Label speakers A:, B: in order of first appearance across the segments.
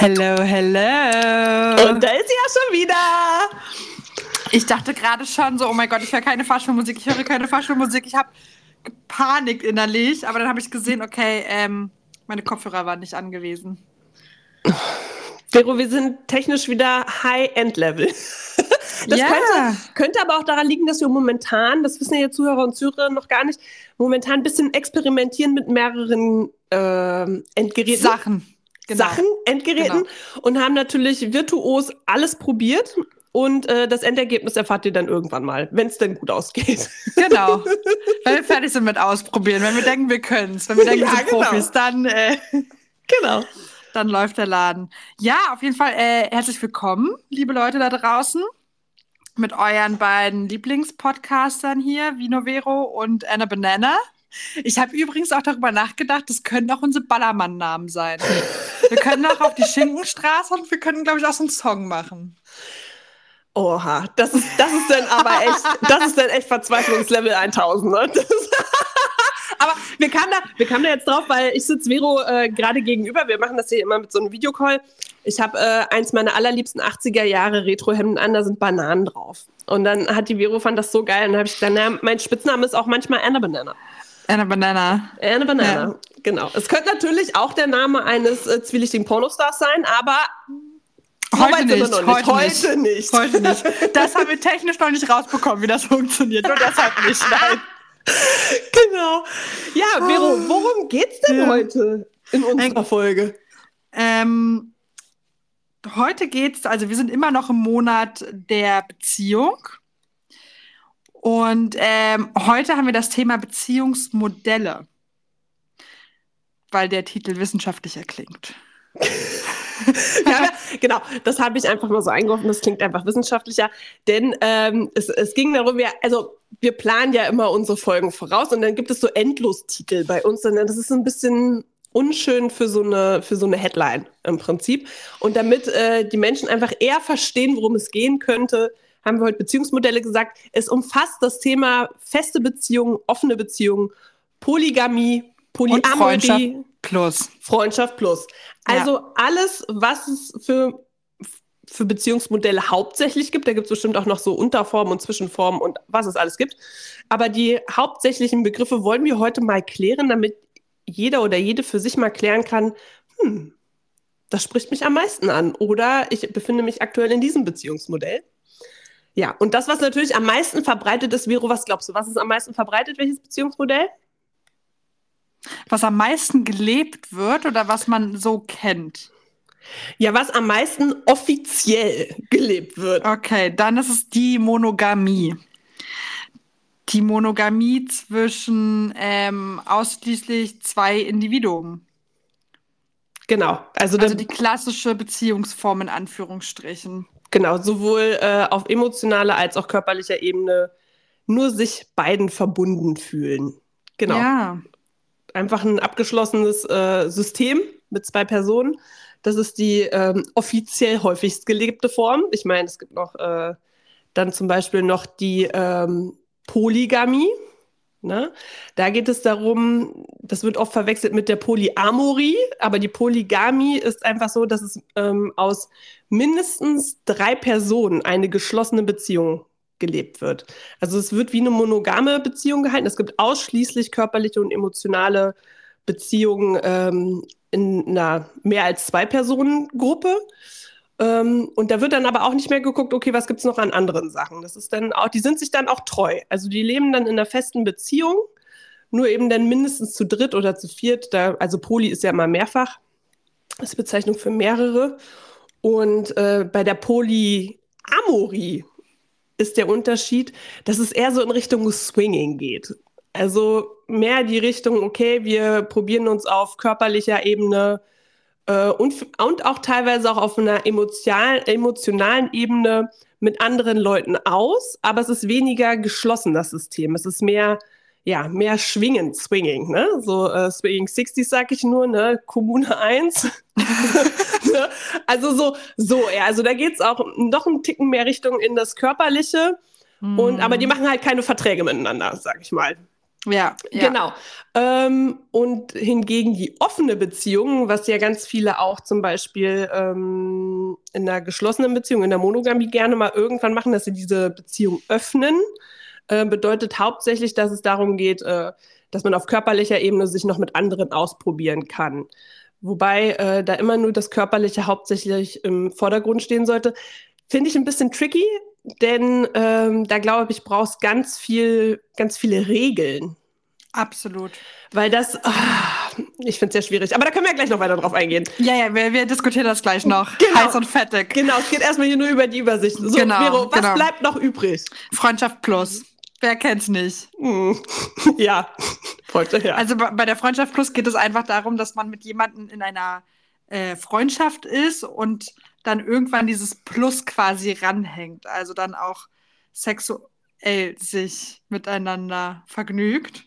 A: Hello, hello.
B: Und da ist sie ja schon wieder.
A: Ich dachte gerade schon so, oh mein Gott, ich höre keine Fahrschulmusik, ich höre keine Fahrschulmusik. Ich habe gepanikt innerlich, aber dann habe ich gesehen, okay, ähm, meine Kopfhörer waren nicht angewiesen.
B: Vero, wir sind technisch wieder High-End-Level. Das
A: Ja.
B: könnte, könnte aber auch daran liegen, dass wir momentan, das wissen ja Zuhörer und Zuhörerinnen noch gar nicht, momentan ein bisschen experimentieren mit mehreren ähm, Endgeräten.
A: Sachen. Genau.
B: Sachen, Endgeräten
A: Genau.
B: und haben natürlich virtuos alles probiert. Und äh, das Endergebnis erfahrt ihr dann irgendwann mal, wenn es denn gut ausgeht.
A: Genau. Wenn wir fertig sind mit Ausprobieren, wenn wir denken, wir können es, wenn wir denken,
B: Ja,
A: wir sind
B: genau.
A: Profis, dann, äh,
B: genau.
A: dann läuft der Laden. Ja, auf jeden Fall äh, herzlich willkommen, liebe Leute da draußen, mit euren beiden Lieblingspodcastern hier, Vino Vero und Anna Banana. Ich habe übrigens auch darüber nachgedacht, das können auch unsere Ballermann-Namen sein. Wir können auch auf die Schinkenstraße und wir können, glaube ich, auch so einen Song machen.
B: Oha, das ist, das ist dann aber echt, das ist dann echt Verzweiflungslevel 1000. Ne? Das aber wir kamen, da, wir kamen da jetzt drauf, weil ich sitze Vero äh, gerade gegenüber. Wir machen das hier immer mit so einem Videocall. Ich habe äh, eins meiner allerliebsten 80er Jahre Retro-Hemden an, da sind Bananen drauf. Und dann hat die Vero fand das so geil. Und dann habe ich gesagt, na, mein Spitzname ist auch manchmal Anna Banana.
A: Anna Banana.
B: Anna Banana,
A: Ja.
B: genau. Es könnte natürlich auch der Name eines äh, zwielichtigen Pornostars sein, aber
A: Heute nicht,
B: nicht.
A: heute
B: Heute nicht.
A: Heute nicht. Das haben wir technisch noch nicht rausbekommen, wie das funktioniert. Nur deshalb nicht. Nein.
B: Genau. Ja, Vero, worum geht's denn
A: Ja.
B: heute in unserer Folge?
A: Ähm, heute geht's, also wir sind immer noch im Monat der Beziehung. Und ähm, heute haben wir das Thema Beziehungsmodelle. Weil der Titel wissenschaftlicher klingt.
B: Ja, genau, das habe ich einfach mal so eingeworfen. Das klingt einfach wissenschaftlicher, denn ähm, es, es ging darum, ja, also wir planen ja immer unsere Folgen voraus und dann gibt es so Endlostitel bei uns. Und das ist ein bisschen unschön für so eine für so eine Headline im Prinzip. Und damit äh, die Menschen einfach eher verstehen, worum es gehen könnte, haben wir heute Beziehungsmodelle gesagt. Es umfasst das Thema feste Beziehungen, offene Beziehungen, Polygamie,
A: Und Freundschaft
B: Polyamorie.
A: plus.
B: Freundschaft plus. Also alles, was es für, für Beziehungsmodelle hauptsächlich gibt, da gibt es bestimmt auch noch so Unterformen und Zwischenformen und was es alles gibt. Aber die hauptsächlichen Begriffe wollen wir heute mal klären, damit jeder oder jede für sich mal klären kann, hm, das spricht mich am meisten an. Oder ich befinde mich aktuell in diesem Beziehungsmodell. Ja, und das, was natürlich am meisten verbreitet ist, Vero, was glaubst du, was ist am meisten verbreitet, welches Beziehungsmodell?
A: Was am meisten gelebt wird oder was man so kennt.
B: Ja, was am meisten offiziell gelebt wird.
A: Okay, dann ist es die Monogamie. Die Monogamie zwischen ähm, ausschließlich zwei Individuen.
B: Genau. Also,
A: Also die klassische Beziehungsform in Anführungsstrichen.
B: Genau, sowohl äh, auf emotionaler als auch körperlicher Ebene nur sich beiden verbunden fühlen. Genau.
A: Ja.
B: Einfach ein abgeschlossenes äh, System mit zwei Personen. Das ist die ähm, offiziell häufigst gelebte Form. Ich meine, es gibt noch äh, dann zum Beispiel noch die ähm, Polygamie. Ne? Da geht es darum, das wird oft verwechselt mit der Polyamorie, aber die Polygamie ist einfach so, dass es ähm, aus mindestens drei Personen eine geschlossene Beziehung gelebt wird. Also es wird wie eine monogame Beziehung gehalten. Es gibt ausschließlich körperliche und emotionale Beziehungen ähm, in einer mehr als zwei Personen Gruppe. Ähm, und da wird dann aber auch nicht mehr geguckt, okay, was gibt's noch an anderen Sachen? Das ist dann auch, die sind sich dann auch treu. Also die leben dann in einer festen Beziehung, nur eben dann mindestens zu dritt oder zu viert. Da, also Poly ist ja mal mehrfach. Das ist Bezeichnung für mehrere. Und äh, bei der Polyamorie ist der Unterschied, dass es eher so in Richtung Swinging geht. Also mehr die Richtung, okay, wir probieren uns auf körperlicher Ebene äh, und, und auch teilweise auch auf einer emotional, emotionalen Ebene mit anderen Leuten aus, aber es ist weniger geschlossen, das System. Es ist mehr, ja, mehr schwingend, swinging, ne? So äh, Swinging 60s sag ich nur, ne? Kommune 1. ne? Also so, so, ja, also da geht's auch noch einen Ticken mehr Richtung in das Körperliche. Und, aber die machen halt keine Verträge miteinander, sag ich mal.
A: Ja, ja.
B: Genau. Ähm, und hingegen die offene Beziehung, was ja ganz viele auch zum Beispiel ähm, in einer geschlossenen Beziehung, in der Monogamie gerne mal irgendwann machen, dass sie diese Beziehung öffnen, äh, bedeutet hauptsächlich, dass es darum geht, äh, dass man auf körperlicher Ebene sich noch mit anderen ausprobieren kann. Wobei äh, da immer nur das Körperliche hauptsächlich im Vordergrund stehen sollte. Finde ich ein bisschen tricky, denn ähm, da glaube ich, brauchst ganz viel, ganz viele Regeln.
A: Absolut.
B: Weil das, ah, ich finde es sehr schwierig. Aber da können wir ja gleich noch weiter drauf eingehen.
A: Ja, ja, wir, wir diskutieren das gleich noch.
B: Genau.
A: Heiß und fettig.
B: Genau, es geht erstmal hier nur über die Übersicht. So,
A: Genau,
B: Vero, was
A: genau.
B: bleibt noch übrig?
A: Freundschaft plus. Wer kennt's nicht?
B: Hm. ja, folgte her.
A: Also bei bei der Freundschaft plus geht es einfach darum, dass man mit jemandem in einer äh, Freundschaft ist und dann irgendwann dieses Plus quasi ranhängt. Also dann auch sexuell sich miteinander vergnügt.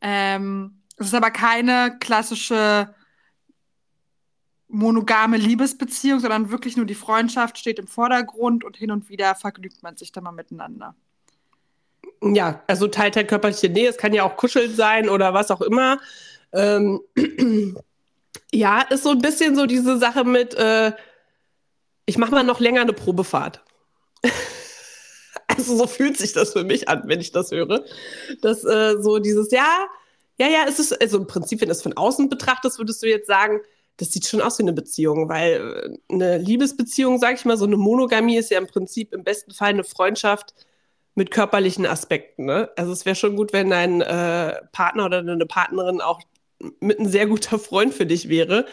A: Ähm, es ist aber keine klassische monogame Liebesbeziehung, sondern wirklich nur die Freundschaft steht im Vordergrund und hin und wieder vergnügt man sich dann mal miteinander.
B: Ja, also teilt halt körperliche Nähe. Es kann ja auch Kuscheln sein oder was auch immer. Ähm, ja, ist so ein bisschen so diese Sache mit, äh, ich mache mal noch länger eine Probefahrt. also so fühlt sich das für mich an, wenn ich das höre. Dass äh, so dieses, ja, ja, ja, es ist, also im Prinzip, wenn du es von außen betrachtest, würdest du jetzt sagen, das sieht schon aus wie eine Beziehung, weil äh, eine Liebesbeziehung, sag ich mal, so eine Monogamie ist ja im Prinzip im besten Fall eine Freundschaft mit körperlichen Aspekten. Ne? Also es wäre schon gut, wenn dein äh, Partner oder deine Partnerin auch mit ein sehr guter Freund für dich wäre.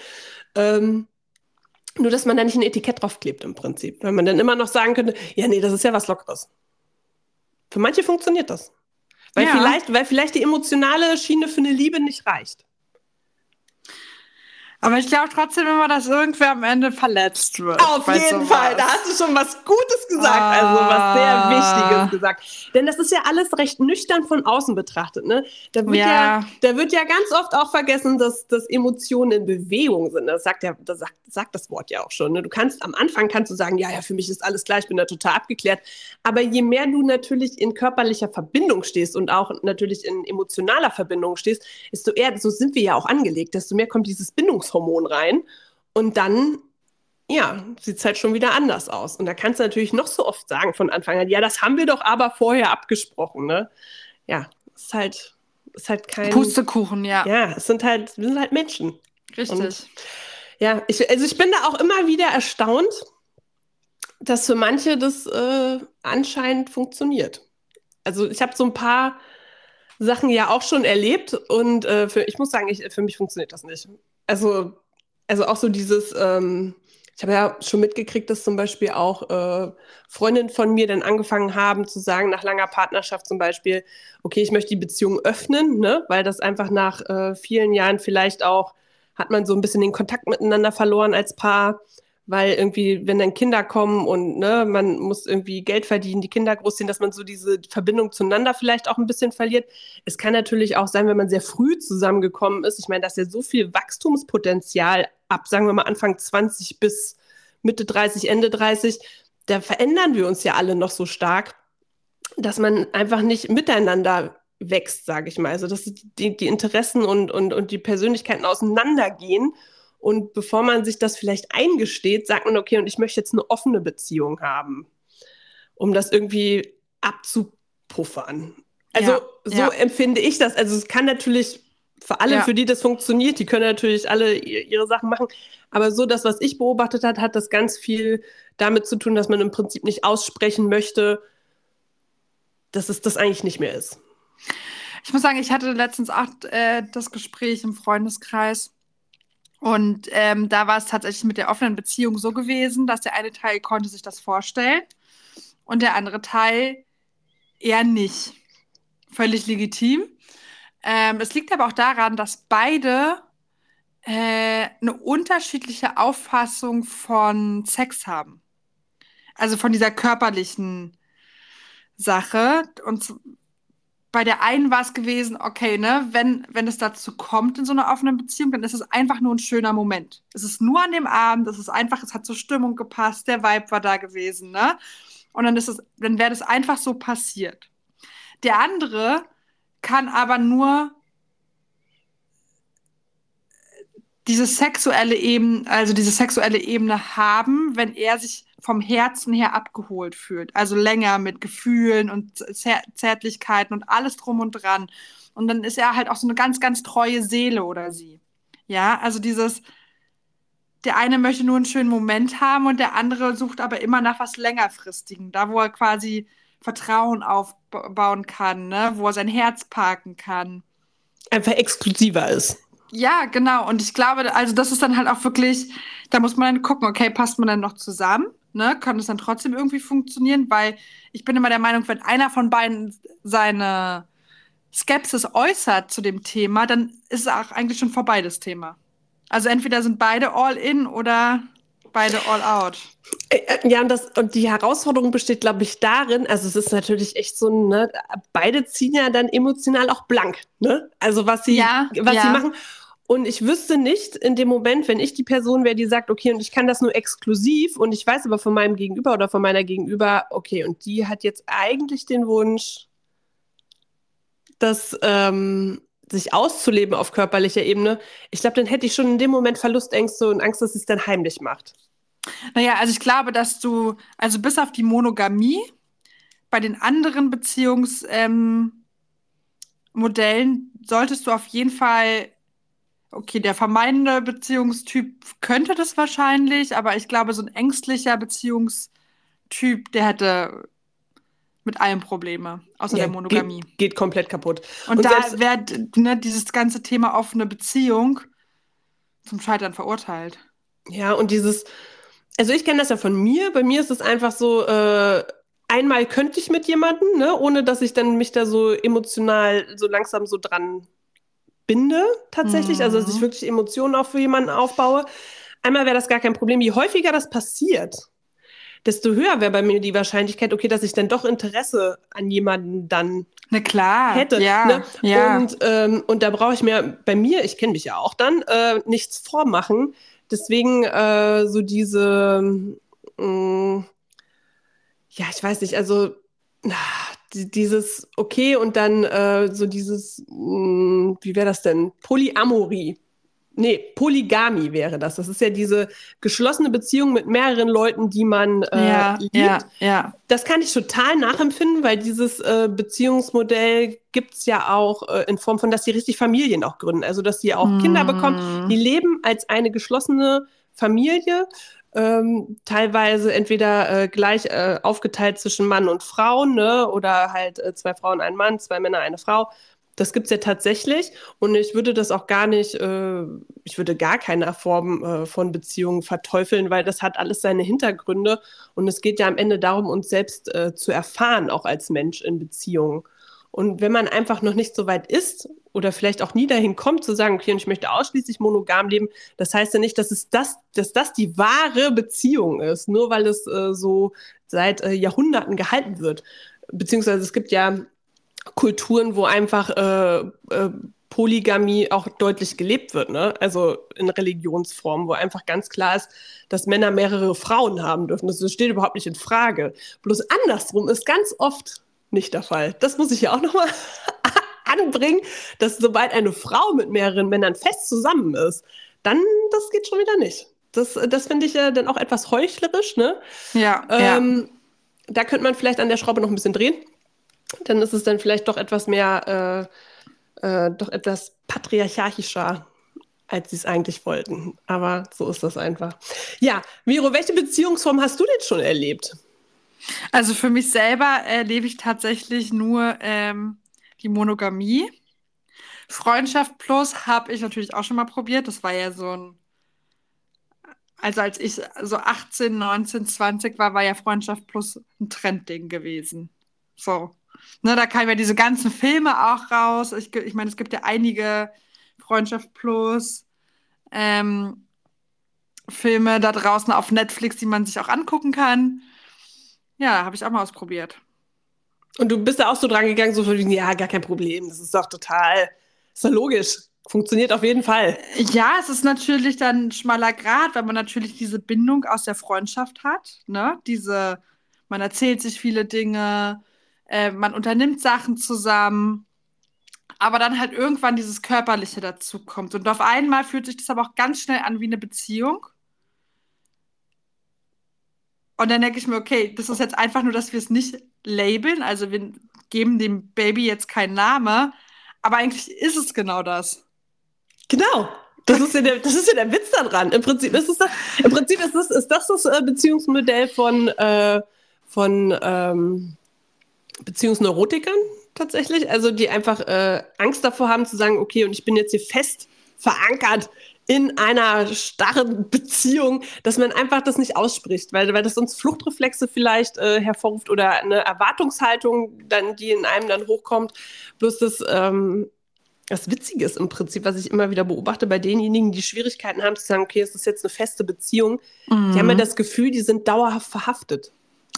B: Ähm, nur, dass man da nicht ein Etikett draufklebt im Prinzip. Weil man dann immer noch sagen könnte, ja, nee, das ist ja was Lockeres. Für manche funktioniert das. Weil,
A: Ja.
B: vielleicht, weil vielleicht die emotionale Schiene für eine Liebe nicht reicht.
A: Aber ich glaube trotzdem immer, dass irgendwer am Ende verletzt wird.
B: Auf jeden
A: sowas.
B: Fall, da hast du schon was Gutes gesagt,
A: Ah.
B: also was sehr Wichtiges gesagt. Denn das ist ja alles recht nüchtern von außen betrachtet. Ne? Da, wird ja.
A: Ja.
B: da wird ja ganz oft auch vergessen, dass, dass Emotionen in Bewegung sind. Das sagt ja, das sagt, sagt das Wort ja auch schon. Ne? Du kannst am Anfang kannst du sagen, ja, ja, für mich ist alles klar, ich bin da total abgeklärt. Aber je mehr du natürlich in körperlicher Verbindung stehst und auch natürlich in emotionaler Verbindung stehst, desto eher, so sind wir ja auch angelegt, desto mehr kommt dieses Bindungshormon rein. Und dann ja, sieht es halt schon wieder anders aus. Und da kannst du natürlich noch so oft sagen von Anfang an, ja, das haben wir doch aber vorher abgesprochen, ne? Ja, ist halt, ist halt kein.
A: Pustekuchen, ja.
B: Ja, es sind halt, wir sind halt Menschen.
A: Richtig.
B: Und- Ja, ich, also ich bin da auch immer wieder erstaunt, dass für manche das äh, anscheinend funktioniert. Also ich habe so ein paar Sachen ja auch schon erlebt und äh, für, ich muss sagen, ich, für mich funktioniert das nicht. Also, also auch so dieses, ähm, ich habe ja schon mitgekriegt, dass zum Beispiel auch äh, Freundinnen von mir dann angefangen haben zu sagen, nach langer Partnerschaft zum Beispiel, okay, ich möchte die Beziehung öffnen, ne? weil das einfach nach äh, vielen Jahren vielleicht auch, hat man so ein bisschen den Kontakt miteinander verloren als Paar, weil irgendwie, wenn dann Kinder kommen und ne, man muss irgendwie Geld verdienen, die Kinder großziehen, dass man so diese Verbindung zueinander vielleicht auch ein bisschen verliert. Es kann natürlich auch sein, wenn man sehr früh zusammengekommen ist. Ich meine, da ist ja so viel Wachstumspotenzial ab, sagen wir mal Anfang 20 bis Mitte 30, Ende 30. Da verändern wir uns ja alle noch so stark, dass man einfach nicht miteinander wächst, sage ich mal. Also, dass die, die Interessen und, und, und die Persönlichkeiten auseinandergehen. Und bevor man sich das vielleicht eingesteht, sagt man, okay, und ich möchte jetzt eine offene Beziehung haben, um das irgendwie abzupuffern. Also
A: Ja,
B: so
A: ja.
B: empfinde ich das. Also es kann natürlich für alle,
A: Ja.
B: für die das funktioniert, die können natürlich alle ihre Sachen machen. Aber so das, was ich beobachtet hat, hat das ganz viel damit zu tun, dass man im Prinzip nicht aussprechen möchte, dass es das eigentlich nicht mehr ist.
A: Ich muss sagen, ich hatte letztens auch äh, das Gespräch im Freundeskreis. Und ähm, da war es tatsächlich mit der offenen Beziehung so gewesen, dass der eine Teil konnte sich das vorstellen und der andere Teil eher nicht. Völlig legitim. Ähm, es liegt aber auch daran, dass beide äh, eine unterschiedliche Auffassung von Sex haben. Also von dieser körperlichen Sache. Und bei der einen war es gewesen, okay, ne, wenn, wenn es dazu kommt in so einer offenen Beziehung, dann ist es einfach nur ein schöner Moment. Es ist nur an dem Abend, es ist einfach, es hat zur Stimmung gepasst, der Vibe war da gewesen, ne? Und dann ist es, dann wäre das einfach so passiert. Der andere kann aber nur diese sexuelle Ebene, also diese sexuelle Ebene haben, wenn er sich vom Herzen her abgeholt fühlt. Also länger mit Gefühlen und Zärtlichkeiten und alles drum und dran. Und dann ist er halt auch so eine ganz, ganz treue Seele oder sie. Ja, also dieses, der eine möchte nur einen schönen Moment haben und der andere sucht aber immer nach was längerfristigen, da wo er quasi Vertrauen aufbauen kann, ne? wo er sein Herz parken kann.
B: Einfach exklusiver ist.
A: Ja, genau. Und ich glaube, also das ist dann halt auch wirklich, da muss man dann gucken, okay, passt man dann noch zusammen? Ne? Kann das dann trotzdem irgendwie funktionieren? Weil ich bin immer der Meinung, wenn einer von beiden seine Skepsis äußert zu dem Thema, dann ist es auch eigentlich schon vorbei, das Thema. Also entweder sind beide all in oder beide all out.
B: Äh, äh, ja, und, das, und die Herausforderung besteht, glaube ich, darin, also es ist natürlich echt so, ne, beide ziehen ja dann emotional auch blank, ne? Also was sie, ja, was ja. sie machen. Und ich wüsste nicht in dem Moment, wenn ich die Person wäre, die sagt, okay, und ich kann das nur exklusiv und ich weiß aber von meinem Gegenüber oder von meiner Gegenüber, okay, und die hat jetzt eigentlich den Wunsch, das ähm, sich auszuleben auf körperlicher Ebene. Ich glaube, dann hätte ich schon in dem Moment Verlustängste und Angst, dass sie es dann heimlich macht.
A: Naja, also ich glaube, dass du, also bis auf die Monogamie, bei den anderen Beziehungsmodellen ähm, solltest du auf jeden Fall Okay, der vermeidende Beziehungstyp könnte das wahrscheinlich, aber ich glaube, so ein ängstlicher Beziehungstyp, der hätte mit allem Probleme, außer ja, der Monogamie.
B: Geht, geht, komplett kaputt.
A: Und, Und da wäre ne, dieses ganze Thema offene Beziehung zum Scheitern verurteilt.
B: Ja, und dieses, also ich kenne das ja von mir. Bei mir ist es einfach so, äh, einmal könnte ich mit jemandem, ne, ohne dass ich dann mich da so emotional so langsam so dran binde, tatsächlich, mhm. also dass ich mhm. wirklich Emotionen auch für jemanden aufbaue. Einmal wäre das gar kein Problem. Je häufiger das passiert, desto höher wäre bei mir die Wahrscheinlichkeit, okay, dass ich dann doch Interesse an jemanden dann
A: Na klar,
B: hätte.
A: Ja,
B: ne?
A: ja.
B: Und, ähm, und da brauche ich mir bei mir, ich kenne mich ja auch dann, äh, nichts vormachen. Deswegen äh, so diese, mh, mm, ja, ich weiß nicht, also dieses okay und dann äh, so dieses, mh, hm, wie wäre das denn? Polyamorie. Nee, Polygamie wäre das. Das ist ja diese geschlossene Beziehung mit mehreren Leuten, die man äh,
A: ja, liebt. Ja, ja.
B: Das kann ich total nachempfinden, weil dieses äh, Beziehungsmodell gibt es ja auch äh, in Form von, dass sie richtig Familien auch gründen. Also, dass sie auch mm. Kinder bekommen. Die leben als eine geschlossene Familie ähm, teilweise entweder äh, gleich äh, aufgeteilt zwischen Mann und Frau, ne? oder halt äh, zwei Frauen, ein Mann, zwei Männer, eine Frau. Das gibt es ja tatsächlich und ich würde das auch gar nicht, äh, ich würde gar keine Form äh, von Beziehungen verteufeln, weil das hat alles seine Hintergründe und es geht ja am Ende darum, uns selbst äh, zu erfahren, auch als Mensch in Beziehungen. Und wenn man einfach noch nicht so weit ist oder vielleicht auch nie dahin kommt zu sagen, okay, ich möchte ausschließlich monogam leben, das heißt ja nicht, dass es das, dass das die wahre Beziehung ist, nur weil es äh, so seit äh, Jahrhunderten gehalten wird. Beziehungsweise es gibt ja Kulturen, wo einfach äh, äh, Polygamie auch deutlich gelebt wird, ne? Also in Religionsform, wo einfach ganz klar ist, dass Männer mehrere Frauen haben dürfen. Das steht überhaupt nicht in Frage. Bloß andersrum ist ganz oft nicht der Fall. Das muss ich ja auch nochmal anbringen, dass sobald eine Frau mit mehreren Männern fest zusammen ist, dann das geht schon wieder nicht. Das, das finde ich ja dann auch etwas heuchlerisch, ne?
A: Ja,
B: ähm, ja. Da könnte man vielleicht an der Schraube noch ein bisschen drehen. Dann ist es dann vielleicht doch etwas mehr, äh, äh, doch etwas patriarchischer, als sie es eigentlich wollten. Aber so ist das einfach. Ja, Miro, welche Beziehungsform hast du denn schon erlebt?
A: Also für mich selber erlebe ich tatsächlich nur ähm, die Monogamie. Freundschaft Plus habe ich natürlich auch schon mal probiert. Das war ja so ein. Also als ich so 18, 19, 20 war, war ja Freundschaft Plus ein Trendding gewesen. So. Ne, da kamen ja diese ganzen Filme auch raus. Ich, ich meine, es gibt ja einige Freundschaft Plus ähm, Filme da draußen auf Netflix, die man sich auch angucken kann. Ja, habe ich auch mal ausprobiert.
B: Und du bist da auch so dran gegangen, so von ja, gar kein Problem, das ist doch total, ist doch logisch. Funktioniert auf jeden Fall.
A: Ja, es ist natürlich dann ein schmaler Grad, weil man natürlich diese Bindung aus der Freundschaft hat. Ne? Diese, man erzählt sich viele Dinge, äh, man unternimmt Sachen zusammen. aber dann halt irgendwann dieses Körperliche dazu kommt. Und auf einmal fühlt sich das aber auch ganz schnell an wie eine Beziehung. Und dann denke ich mir, okay, das ist jetzt einfach nur, dass wir es nicht labeln. Also wir geben dem Baby jetzt keinen Namen. Aber eigentlich ist es genau das.
B: Genau. Das ist ja der, das ist ja der Witz daran. Im Prinzip ist, es das, im Prinzip ist, das, ist das das äh, Beziehungsmodell von, äh, von ähm, Beziehungsneurotikern tatsächlich. Also die einfach äh, Angst davor haben zu sagen, okay, und ich bin jetzt hier fest verankert in einer starren Beziehung, dass man einfach das nicht ausspricht, weil, weil das sonst Fluchtreflexe vielleicht äh, hervorruft oder eine Erwartungshaltung, dann, die in einem dann hochkommt. Bloß das, ähm, das Witzige ist im Prinzip, was ich immer wieder beobachte bei denjenigen, die Schwierigkeiten haben zu sagen, okay, es ist jetzt eine feste Beziehung, mhm. die haben ja das Gefühl, die sind dauerhaft verhaftet.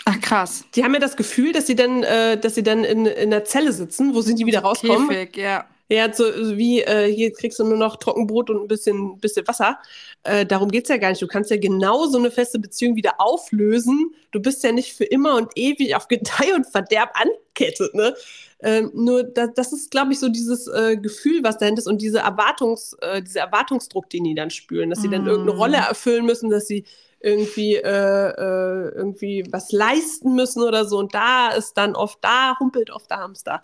A: Ach krass.
B: Die haben ja das Gefühl, dass sie dann, äh, dass sie dann in, in der Zelle sitzen, wo sie nie wieder rauskommen.
A: Käfig, ja.
B: Ja, so wie äh, hier kriegst du nur noch Trockenbrot und ein bisschen, bisschen Wasser. Äh, darum geht's ja gar nicht. Du kannst ja genau so eine feste Beziehung wieder auflösen. Du bist ja nicht für immer und ewig auf Gedeih und Verderb ankettet. Ne? Ähm, nur da, das ist, glaube ich, so dieses äh, Gefühl, was dahinter ist und diese Erwartungs, äh, dieser Erwartungsdruck, den die dann spüren, dass sie dann irgendeine mm. Rolle erfüllen müssen, dass sie irgendwie, äh, äh, irgendwie was leisten müssen oder so. Und da ist dann oft, da humpelt oft der Hamster.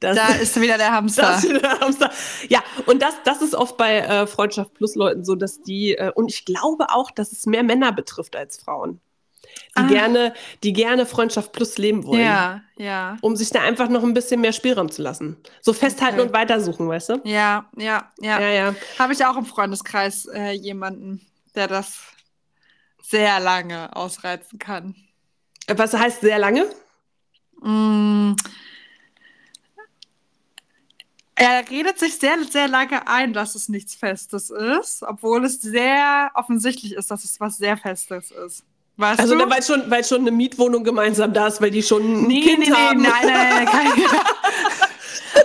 A: Das, da ist wieder der Hamster.
B: Das ist wieder der Hamster. Ja, und das, das ist oft bei äh, Freundschaft Plus Leuten so, dass die, äh, und ich glaube auch, dass es mehr Männer betrifft als Frauen. Die, ah. gerne, die gerne Freundschaft Plus leben wollen.
A: Ja, ja.
B: Um sich da einfach noch ein bisschen mehr Spielraum zu lassen. So festhalten okay. und weitersuchen, weißt du?
A: Ja, ja, ja. ja, ja. Habe ich auch im Freundeskreis äh, jemanden, der das sehr lange ausreizen kann.
B: Was heißt sehr lange?
A: Mm. Er redet sich sehr, sehr lange ein, dass es nichts Festes ist, obwohl es sehr offensichtlich ist, dass es was sehr Festes ist.
B: Weißt also, weil schon, weil schon eine Mietwohnung gemeinsam da ist, weil die schon ein nee, Kind nee, haben.
A: Nee, nein, nein, nein.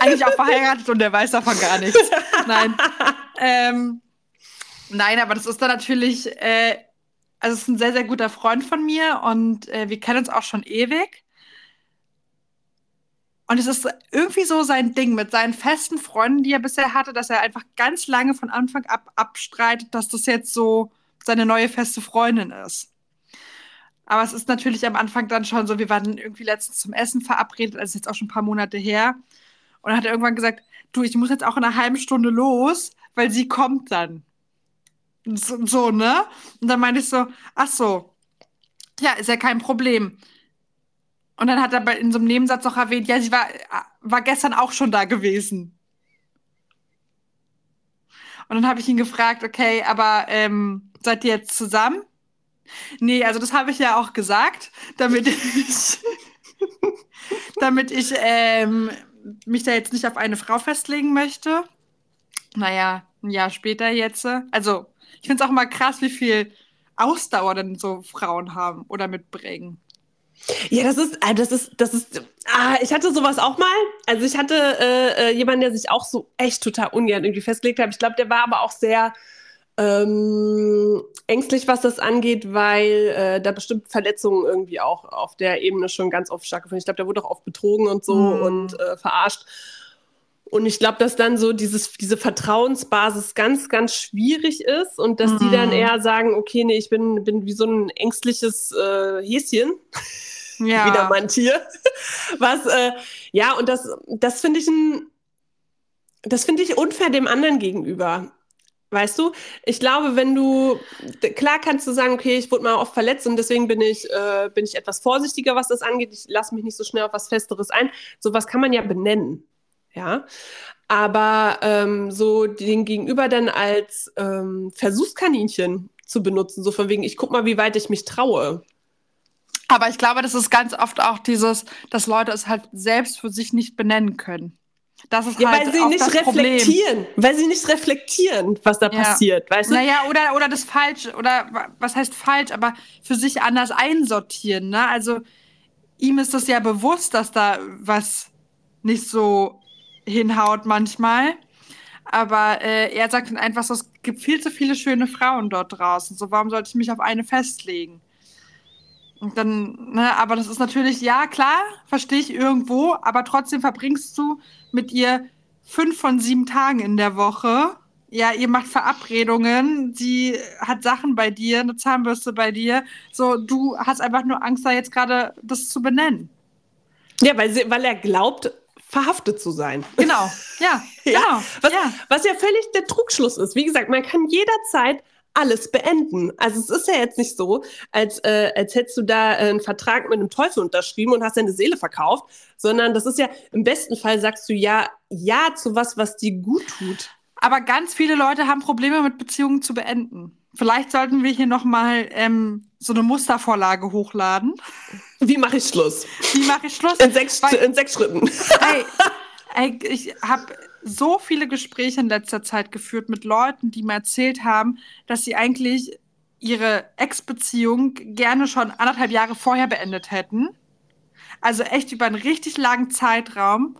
A: Eigentlich auch verheiratet und der weiß davon gar nichts. Nein. Ähm, nein, aber das ist dann natürlich äh, also es ist ein sehr, sehr guter Freund von mir und äh, wir kennen uns auch schon ewig. Und es ist irgendwie so sein Ding mit seinen festen Freunden, die er bisher hatte, dass er einfach ganz lange von Anfang ab abstreitet, dass das jetzt so seine neue feste Freundin ist. Aber es ist natürlich am Anfang dann schon so, wir waren irgendwie letztens zum Essen verabredet, also jetzt auch schon ein paar Monate her. Und dann hat er irgendwann gesagt, du, ich muss jetzt auch in einer halben Stunde los, weil sie kommt dann. So, so, ne? Und dann meinte ich so, ach so, ja, ist ja kein Problem. Und dann hat er in so einem Nebensatz noch erwähnt, ja, sie war, war gestern auch schon da gewesen. Und dann habe ich ihn gefragt, okay, aber ähm, seid ihr jetzt zusammen? Nee, also das habe ich ja auch gesagt, damit ich, damit ich ähm, mich da jetzt nicht auf eine Frau festlegen möchte. Naja, ein Jahr später jetzt. Also ich finde es auch mal krass, wie viel Ausdauer denn so Frauen haben oder mitbringen.
B: Ja, das ist, äh, das ist, das ist, ah, ich hatte sowas auch mal. Also ich hatte äh, äh, jemanden, der sich auch so echt total ungern irgendwie festgelegt hat. Ich glaube, der war aber auch sehr ähm, ängstlich, was das angeht, weil äh, da bestimmt Verletzungen irgendwie auch auf der Ebene schon ganz oft stark gefunden. Ich glaube, der wurde auch oft betrogen und so mm. und äh, verarscht. Und ich glaube, dass dann so dieses, diese Vertrauensbasis ganz, ganz schwierig ist und dass mhm. die dann mhm. eher sagen, okay, nee, ich bin, bin wie so ein ängstliches äh, Häschen. Ja. Wieder mein Tier. Was, äh, ja, und das, das finde ich ein, das finde ich unfair dem anderen gegenüber. Weißt du, ich glaube, wenn du, klar kannst du sagen, okay, ich wurde mal oft verletzt und deswegen bin ich, äh, bin ich etwas vorsichtiger, was das angeht. Ich lasse mich nicht so schnell auf was Festeres ein. Sowas kann man ja benennen ja. Aber ähm, so den Gegenüber dann als ähm, Versuchskaninchen zu benutzen, so von wegen, ich guck mal, wie weit ich mich traue.
A: Aber ich glaube, das ist ganz oft auch dieses, dass Leute es halt selbst für sich nicht benennen können. Das ist ja, halt
B: weil sie nicht reflektieren, Problem. weil sie nicht reflektieren, was da ja. passiert, weißt du?
A: Naja, oder, oder das falsch, oder was heißt falsch, aber für sich anders einsortieren, ne? Also ihm ist das ja bewusst, dass da was nicht so hinhaut manchmal. Aber äh, er sagt dann einfach so, es gibt viel zu viele schöne Frauen dort draußen. So, warum sollte ich mich auf eine festlegen? Und dann, ne, aber das ist natürlich, ja, klar, verstehe ich irgendwo, aber trotzdem verbringst du mit ihr fünf von sieben Tagen in der Woche. Ja, ihr macht Verabredungen, sie hat Sachen bei dir, eine Zahnbürste bei dir. So, du hast einfach nur Angst, da jetzt gerade das zu benennen.
B: Ja, weil, sie, weil er glaubt, verhaftet zu sein.
A: Genau, ja,
B: Ja,
A: genau.
B: Was,
A: ja.
B: was ja völlig der Trugschluss ist. Wie gesagt, man kann jederzeit alles beenden. Also es ist ja jetzt nicht so, als, äh, als hättest du da äh, einen Vertrag mit einem Teufel unterschrieben und hast deine Seele verkauft, sondern das ist ja, im besten Fall sagst du ja, ja zu was, was dir gut tut.
A: Aber ganz viele Leute haben Probleme mit Beziehungen zu beenden. Vielleicht sollten wir hier nochmal ähm, so eine Mustervorlage hochladen.
B: Wie mache ich Schluss?
A: Wie mache ich Schluss?
B: In sechs,
A: Weil-
B: in sechs Schritten.
A: Ey, ey, ich habe so viele Gespräche in letzter Zeit geführt mit Leuten, die mir erzählt haben, dass sie eigentlich ihre Ex-Beziehung gerne schon anderthalb Jahre vorher beendet hätten. Also echt über einen richtig langen Zeitraum.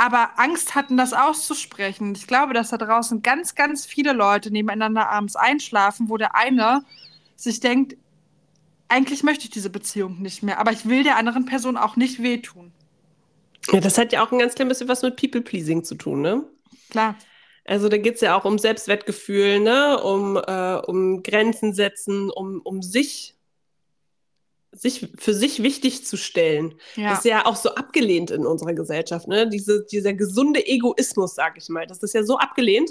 A: Aber Angst hatten, das auszusprechen. Ich glaube, dass da draußen ganz, ganz viele Leute nebeneinander abends einschlafen, wo der eine sich denkt, eigentlich möchte ich diese Beziehung nicht mehr, aber ich will der anderen Person auch nicht wehtun.
B: Ja, das hat ja auch ein ganz klein bisschen was mit People-Pleasing zu tun, ne?
A: Klar.
B: Also da geht es ja auch um Selbstwertgefühl, ne? um, äh, um Grenzen setzen, um, um sich, sich für sich wichtig zu stellen.
A: Ja.
B: Das ist ja auch so abgelehnt in unserer Gesellschaft, ne? Diese, dieser gesunde Egoismus, sag ich mal. Das ist ja so abgelehnt.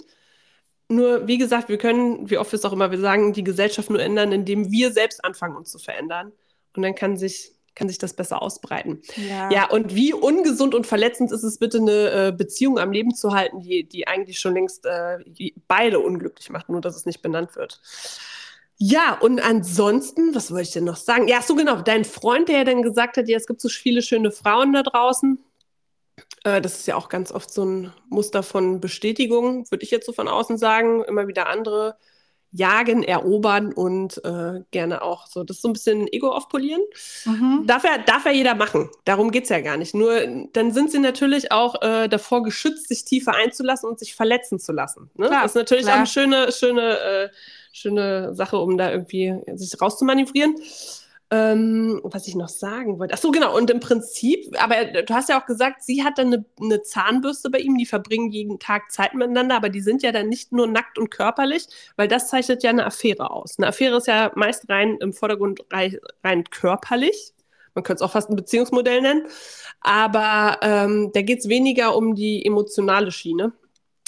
B: Nur, wie gesagt, wir können, wie oft wir es auch immer wir sagen, die Gesellschaft nur ändern, indem wir selbst anfangen, uns zu verändern. Und dann kann sich, kann sich das besser ausbreiten.
A: Ja.
B: Ja, und wie ungesund und verletzend ist es bitte, eine äh, Beziehung am Leben zu halten, die, die eigentlich schon längst äh, beide unglücklich macht, nur dass es nicht benannt wird. Ja, und ansonsten, was wollte ich denn noch sagen? Ja, so genau, dein Freund, der ja dann gesagt hat, ja, es gibt so viele schöne Frauen da draußen. Äh, das ist ja auch ganz oft so ein Muster von Bestätigung, würde ich jetzt so von außen sagen. Immer wieder andere jagen, erobern und äh, gerne auch so. Das ist so ein bisschen Ego aufpolieren.
A: Mhm.
B: Darf ja, darf ja jeder machen. Darum geht's ja gar nicht. Nur dann sind sie natürlich auch äh, davor geschützt, sich tiefer einzulassen und sich verletzen zu lassen. Ne?
A: Klar,
B: das ist natürlich
A: klar.
B: auch eine schöne, schöne, äh, schöne Sache, um da irgendwie sich rauszumanövrieren. Ähm, was ich noch sagen wollte. Ach so, genau. Und im Prinzip, aber du hast ja auch gesagt, sie hat dann eine, eine Zahnbürste bei ihm, die verbringen jeden Tag Zeit miteinander, aber die sind ja dann nicht nur nackt und körperlich, weil das zeichnet ja eine Affäre aus. Eine Affäre ist ja meist rein im Vordergrund rein, rein körperlich. Man könnte es auch fast ein Beziehungsmodell nennen. Aber ähm, da geht es weniger um die emotionale Schiene.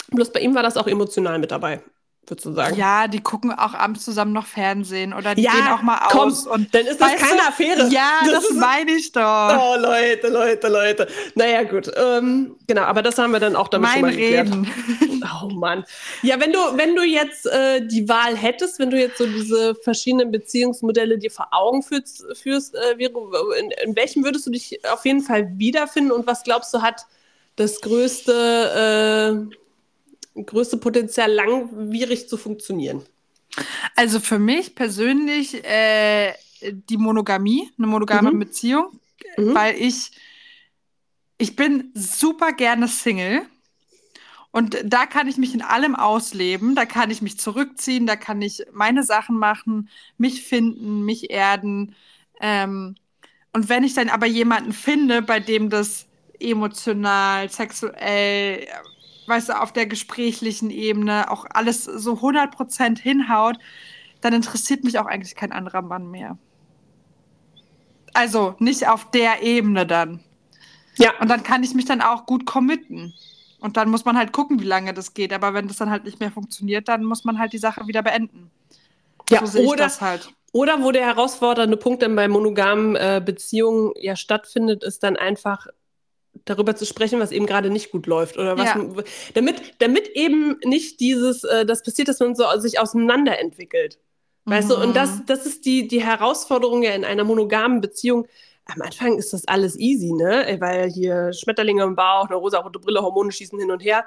B: Bloß bei ihm war das auch emotional mit dabei, würdest du sagen.
A: Ja, die gucken auch abends zusammen noch Fernsehen oder die
B: Ja,
A: gehen auch mal
B: komm,
A: aus. und
B: dann ist das keine
A: du?
B: Affäre.
A: Ja, das,
B: ist-
A: meine ich doch.
B: Oh, Leute, Leute, Leute. Naja, gut. Ähm, genau, aber das haben wir dann auch damit schon
A: mein
B: mal geklärt.
A: Reden.
B: Oh Mann. Ja, wenn du, wenn du jetzt äh, die Wahl hättest, wenn du jetzt so diese verschiedenen Beziehungsmodelle dir vor Augen führst, führst äh, in, in welchem würdest du dich auf jeden Fall wiederfinden und was glaubst du hat das größte, äh, größte Potenzial, langwierig zu funktionieren?
A: Also für mich persönlich äh, die Monogamie, eine monogame
B: Mhm.
A: Beziehung,
B: Mhm.
A: weil ich ich bin super gerne Single und da kann ich mich in allem ausleben, da kann ich mich zurückziehen, da kann ich meine Sachen machen, mich finden, mich erden. Ähm, und wenn ich dann aber jemanden finde, bei dem das emotional, sexuell, weißt du, auf der gesprächlichen Ebene auch alles so 100% hinhaut, dann interessiert mich auch eigentlich kein anderer Mann mehr. Also nicht auf der Ebene dann.
B: Ja.
A: Und dann kann ich mich dann auch gut committen. Und dann muss man halt gucken, wie lange das geht. Aber wenn das dann halt nicht mehr funktioniert, dann muss man halt die Sache wieder beenden.
B: Ja,
A: so sehe ich
B: oder,
A: das halt.
B: oder wo der herausfordernde Punkt dann bei monogamen äh, Beziehungen ja stattfindet, ist dann einfach darüber zu sprechen, was eben gerade nicht gut läuft oder was,
A: Ja.
B: damit, damit eben nicht dieses, äh, das passiert, dass man so sich auseinander entwickelt. Weißt du, und
A: Mhm.
B: das, das ist die, die Herausforderung ja in einer monogamen Beziehung. Am Anfang ist das alles easy, ne? Weil hier Schmetterlinge im Bauch, eine rosa-rote Brille, Hormone schießen hin und her.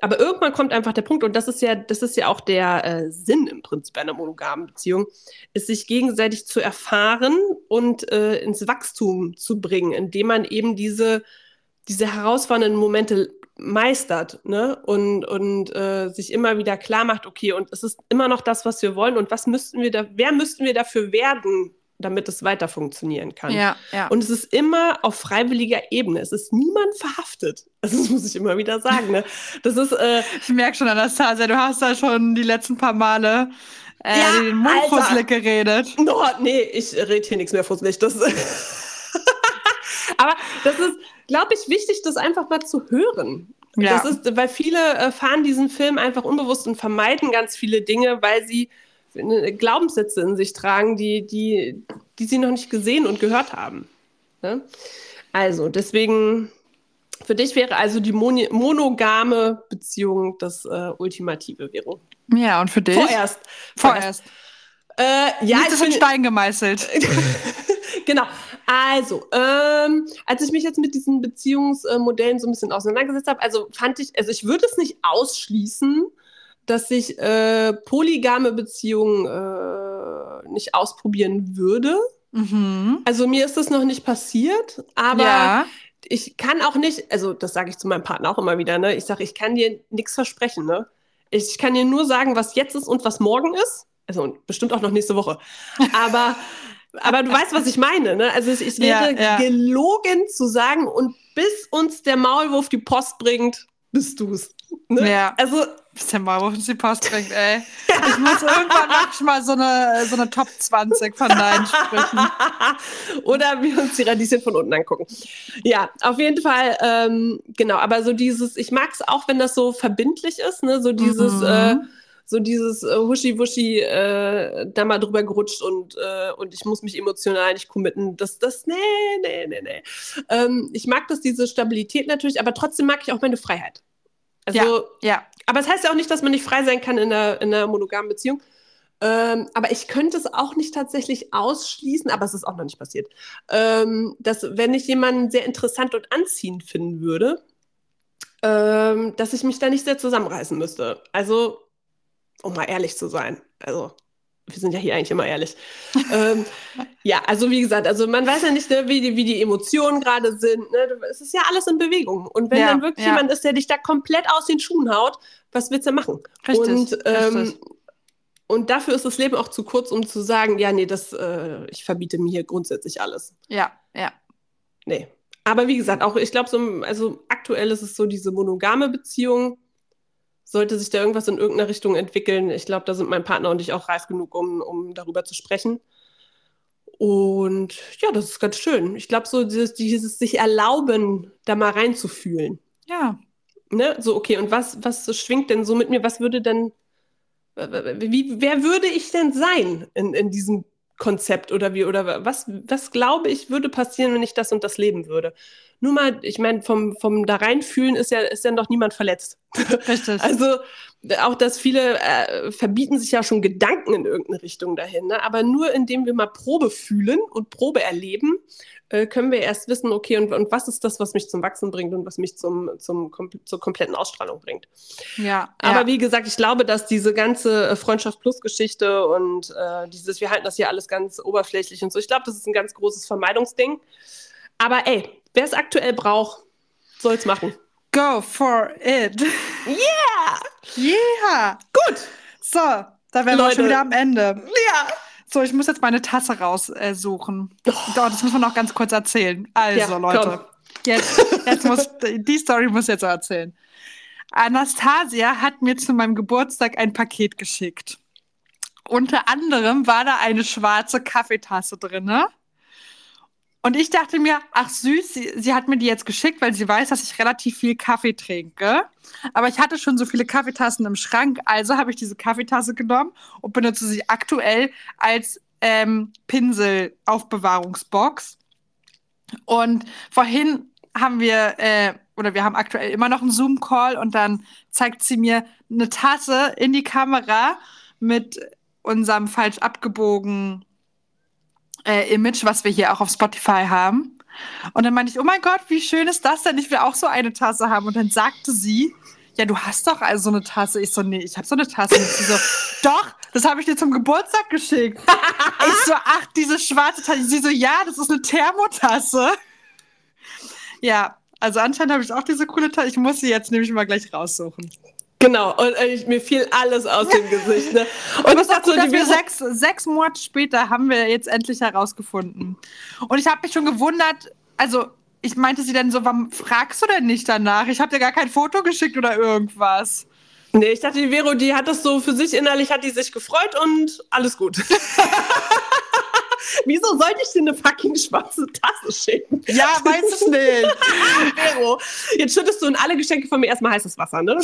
B: Aber irgendwann kommt einfach der Punkt, und das ist ja, das ist ja auch der äh, Sinn im Prinzip einer monogamen Beziehung, ist sich gegenseitig zu erfahren und äh, ins Wachstum zu bringen, indem man eben diese, diese herausfordernden Momente meistert ne? und, und äh, sich immer wieder klar macht, okay, und es ist immer noch das, was wir wollen und was müssten wir da, wer müssten wir dafür werden, damit es weiter funktionieren kann.
A: Ja, ja.
B: Und es ist immer auf freiwilliger Ebene. Es ist niemand verhaftet. Also das muss ich immer wieder sagen. Ne? Das ist. Äh,
A: ich merke schon, Anastasia, du hast da schon die letzten paar Male äh, ja, den Mund fusselig geredet.
B: No, nee, ich rede hier nichts mehr fusselig. Das Aber das ist, glaube ich, wichtig, das einfach mal zu hören. Ja. Das ist, weil viele äh, fahren diesen Film einfach unbewusst und vermeiden ganz viele Dinge, weil sie Glaubenssätze in sich tragen, die, die, die sie noch nicht gesehen und gehört haben. Ne? Also, deswegen, für dich wäre also die Mon monogame Beziehung das äh, ultimative Währung.
A: Ja, und für dich?
B: Vorerst.
A: Vorerst. Vorerst.
B: Äh, ja,
A: Nichts ist in Stein gemeißelt.
B: genau. Also, ähm, als ich mich jetzt mit diesen Beziehungsmodellen so ein bisschen auseinandergesetzt habe, also fand ich, also ich würde es nicht ausschließen, dass ich äh, polygame Beziehungen äh, nicht ausprobieren würde. Mhm. Also mir ist das noch nicht passiert, aber ja. ich kann auch nicht, also das sage ich zu meinem Partner auch immer wieder, ne? Ich sage, ich kann dir nichts versprechen, ne? Ich kann dir nur sagen, was jetzt ist und was morgen ist. Also und bestimmt auch noch nächste Woche. Aber aber du weißt, was ich meine, ne? Also es wäre ja, ja. gelogen zu sagen, und bis uns der Maulwurf die Post bringt, bist du's. Ne?
A: Ja. Also bis der Maulwurf uns die Post bringt, ey. Ich muss irgendwann manchmal so eine, so eine Top 20 von Nein sprechen.
B: Oder wir uns die Radieschen von unten angucken. Ja, auf jeden Fall, ähm, genau. Aber so dieses, ich mag es auch, wenn das so verbindlich ist, ne? So dieses, mhm. äh, so dieses äh, Huschi-Wuschi äh, da mal drüber gerutscht und, äh, und ich muss mich emotional nicht committen. Das, das, nee, nee, nee, nee. Ähm, ich mag das, diese Stabilität natürlich, aber trotzdem mag ich auch meine Freiheit. Also, ja, ja. Aber es das heißt ja auch nicht, dass man nicht frei sein kann in einer, in einer monogamen Beziehung. Ähm, aber ich könnte es auch nicht tatsächlich ausschließen, aber es ist auch noch nicht passiert, ähm, dass wenn ich jemanden sehr interessant und anziehend finden würde, ähm, dass ich mich da nicht sehr zusammenreißen müsste. Also um mal ehrlich zu sein. Also, wir sind ja hier eigentlich immer ehrlich. ähm, ja, also wie gesagt, also man weiß ja nicht, ne, wie, die, wie die Emotionen gerade sind. Ne? Es ist ja alles in Bewegung. Und wenn ja, dann wirklich ja. jemand ist, der dich da komplett aus den Schuhen haut, was willst du machen?
A: Richtig,
B: und, ähm, richtig. und dafür ist das Leben auch zu kurz, um zu sagen, ja, nee, das, äh, ich verbiete mir hier grundsätzlich alles.
A: Ja, ja.
B: Nee. Aber wie gesagt, auch ich glaube, so, also aktuell ist es so diese monogame Beziehung sollte sich da irgendwas in irgendeiner Richtung entwickeln, ich glaube, da sind mein Partner und ich auch reif genug, um, um darüber zu sprechen. Und ja, das ist ganz schön. Ich glaube, so dieses, dieses sich erlauben, da mal reinzufühlen.
A: Ja.
B: Ne? So, okay, und was, was schwingt denn so mit mir? Was würde denn, wie, wer würde ich denn sein in, in diesem Konzept oder wie, oder was, was glaube ich, würde passieren, wenn ich das und das leben würde? Nur mal, ich meine, vom, vom da reinfühlen ist ja, ist ja noch niemand verletzt.
A: Richtig.
B: also auch, dass viele äh, verbieten sich ja schon Gedanken in irgendeine Richtung dahin. Ne? Aber nur indem wir mal Probe fühlen und Probe erleben, äh, können wir erst wissen, okay, und, und was ist das, was mich zum Wachsen bringt und was mich zum, zum, zur kompletten Ausstrahlung bringt.
A: Ja.
B: Aber
A: ja.
B: wie gesagt, ich glaube, dass diese ganze äh, Freundschaft Plus Geschichte und äh, dieses, wir halten das hier alles ganz oberflächlich und so, ich glaube, das ist ein ganz großes Vermeidungsding. Aber ey, wer es aktuell braucht, soll es machen.
A: Go for it.
B: Yeah!
A: Yeah!
B: Gut.
A: So, da wären Leute. wir schon wieder am Ende.
B: Ja.
A: So, ich muss jetzt meine Tasse raussuchen. Äh, oh. das muss man noch ganz kurz erzählen. Also, ja, Leute. Jetzt, jetzt muss, die Story muss jetzt erzählen. Anastasia hat mir zu meinem Geburtstag ein Paket geschickt. Unter anderem war da eine schwarze Kaffeetasse drin. Und ich dachte mir, ach süß, sie, sie, hat mir die jetzt geschickt, weil sie weiß, dass ich relativ viel Kaffee trinke. Aber ich hatte schon so viele Kaffeetassen im Schrank, also habe ich diese Kaffeetasse genommen und benutze sie aktuell als ähm, Pinselaufbewahrungsbox. Und vorhin haben wir, äh, oder wir haben aktuell immer noch einen Zoom-Call und dann zeigt sie mir eine Tasse in die Kamera mit unserem falsch abgebogen äh, Image, was wir hier auch auf Spotify haben. Und dann meinte ich, oh mein Gott, wie schön ist das denn? Ich will auch so eine Tasse haben. Und dann sagte sie, ja, du hast doch also so eine Tasse. Ich so, nee, ich habe so eine Tasse. Und sie so, doch, das habe ich dir zum Geburtstag geschickt. ich so, ach, diese schwarze Tasse. Sie so, ja, das ist eine Thermotasse. Ja, also anscheinend habe ich auch diese coole Tasse. Ich muss sie jetzt nämlich mal gleich raussuchen.
B: Genau, und äh, mir fiel alles aus dem Gesicht. Ne?
A: Und das ist gut, dass wir sechs, sechs Monate später haben wir jetzt endlich herausgefunden. Und ich habe mich schon gewundert, also ich meinte sie dann so, warum fragst du denn nicht danach? Ich habe dir gar kein Foto geschickt oder irgendwas.
B: Nee, ich dachte, die Vero, die hat das so für sich innerlich, hat die sich gefreut und alles gut. Wieso sollte ich dir eine fucking schwarze Tasse schicken?
A: Ja, weiß ich nicht.
B: Vero, jetzt schüttest du in alle Geschenke von mir erstmal heißes Wasser, ne?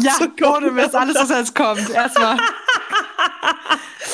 A: ja, ohne Mist, alles, was jetzt kommt. Erstmal.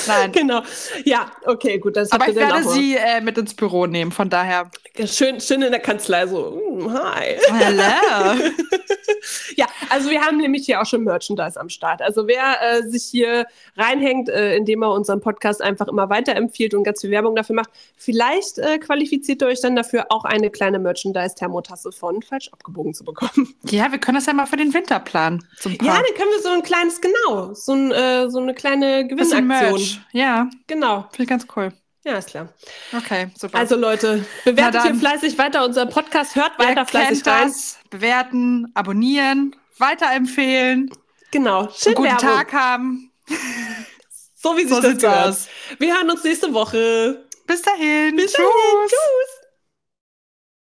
B: Nein. Genau. Ja, okay, gut. Das
A: Aber ich werde sie äh, mit ins Büro nehmen, von daher.
B: Schön, schön in der Kanzlei so, mm, hi.
A: Hello.
B: ja, also wir haben nämlich hier auch schon Merchandise am Start. Also wer äh, sich hier reinhängt, äh, indem er unseren Podcast einfach immer weiterempfiehlt und ganz viel Werbung dafür macht, vielleicht äh, qualifiziert ihr euch dann dafür, auch eine kleine Merchandise-Thermotasse von falsch abgebogen zu bekommen.
A: Ja, wir können das ja mal für den Winter planen.
B: ja, dann können wir so ein kleines, genau, so, ein, äh, so eine kleine Gewinnaktion.
A: Ja.
B: Genau.
A: Finde ich ganz cool.
B: Ja, ist klar.
A: Okay,
B: super. Also Leute, bewertet hier fleißig weiter unser Podcast, hört weiter fleißig rein. Das,
A: bewerten, abonnieren, weiterempfehlen.
B: Genau.
A: Schön guten Werbung. Tag haben.
B: So wie sich so das gehört. Wir hören uns nächste Woche.
A: Bis dahin.
B: Bis Tschüss. dahin. Tschüss.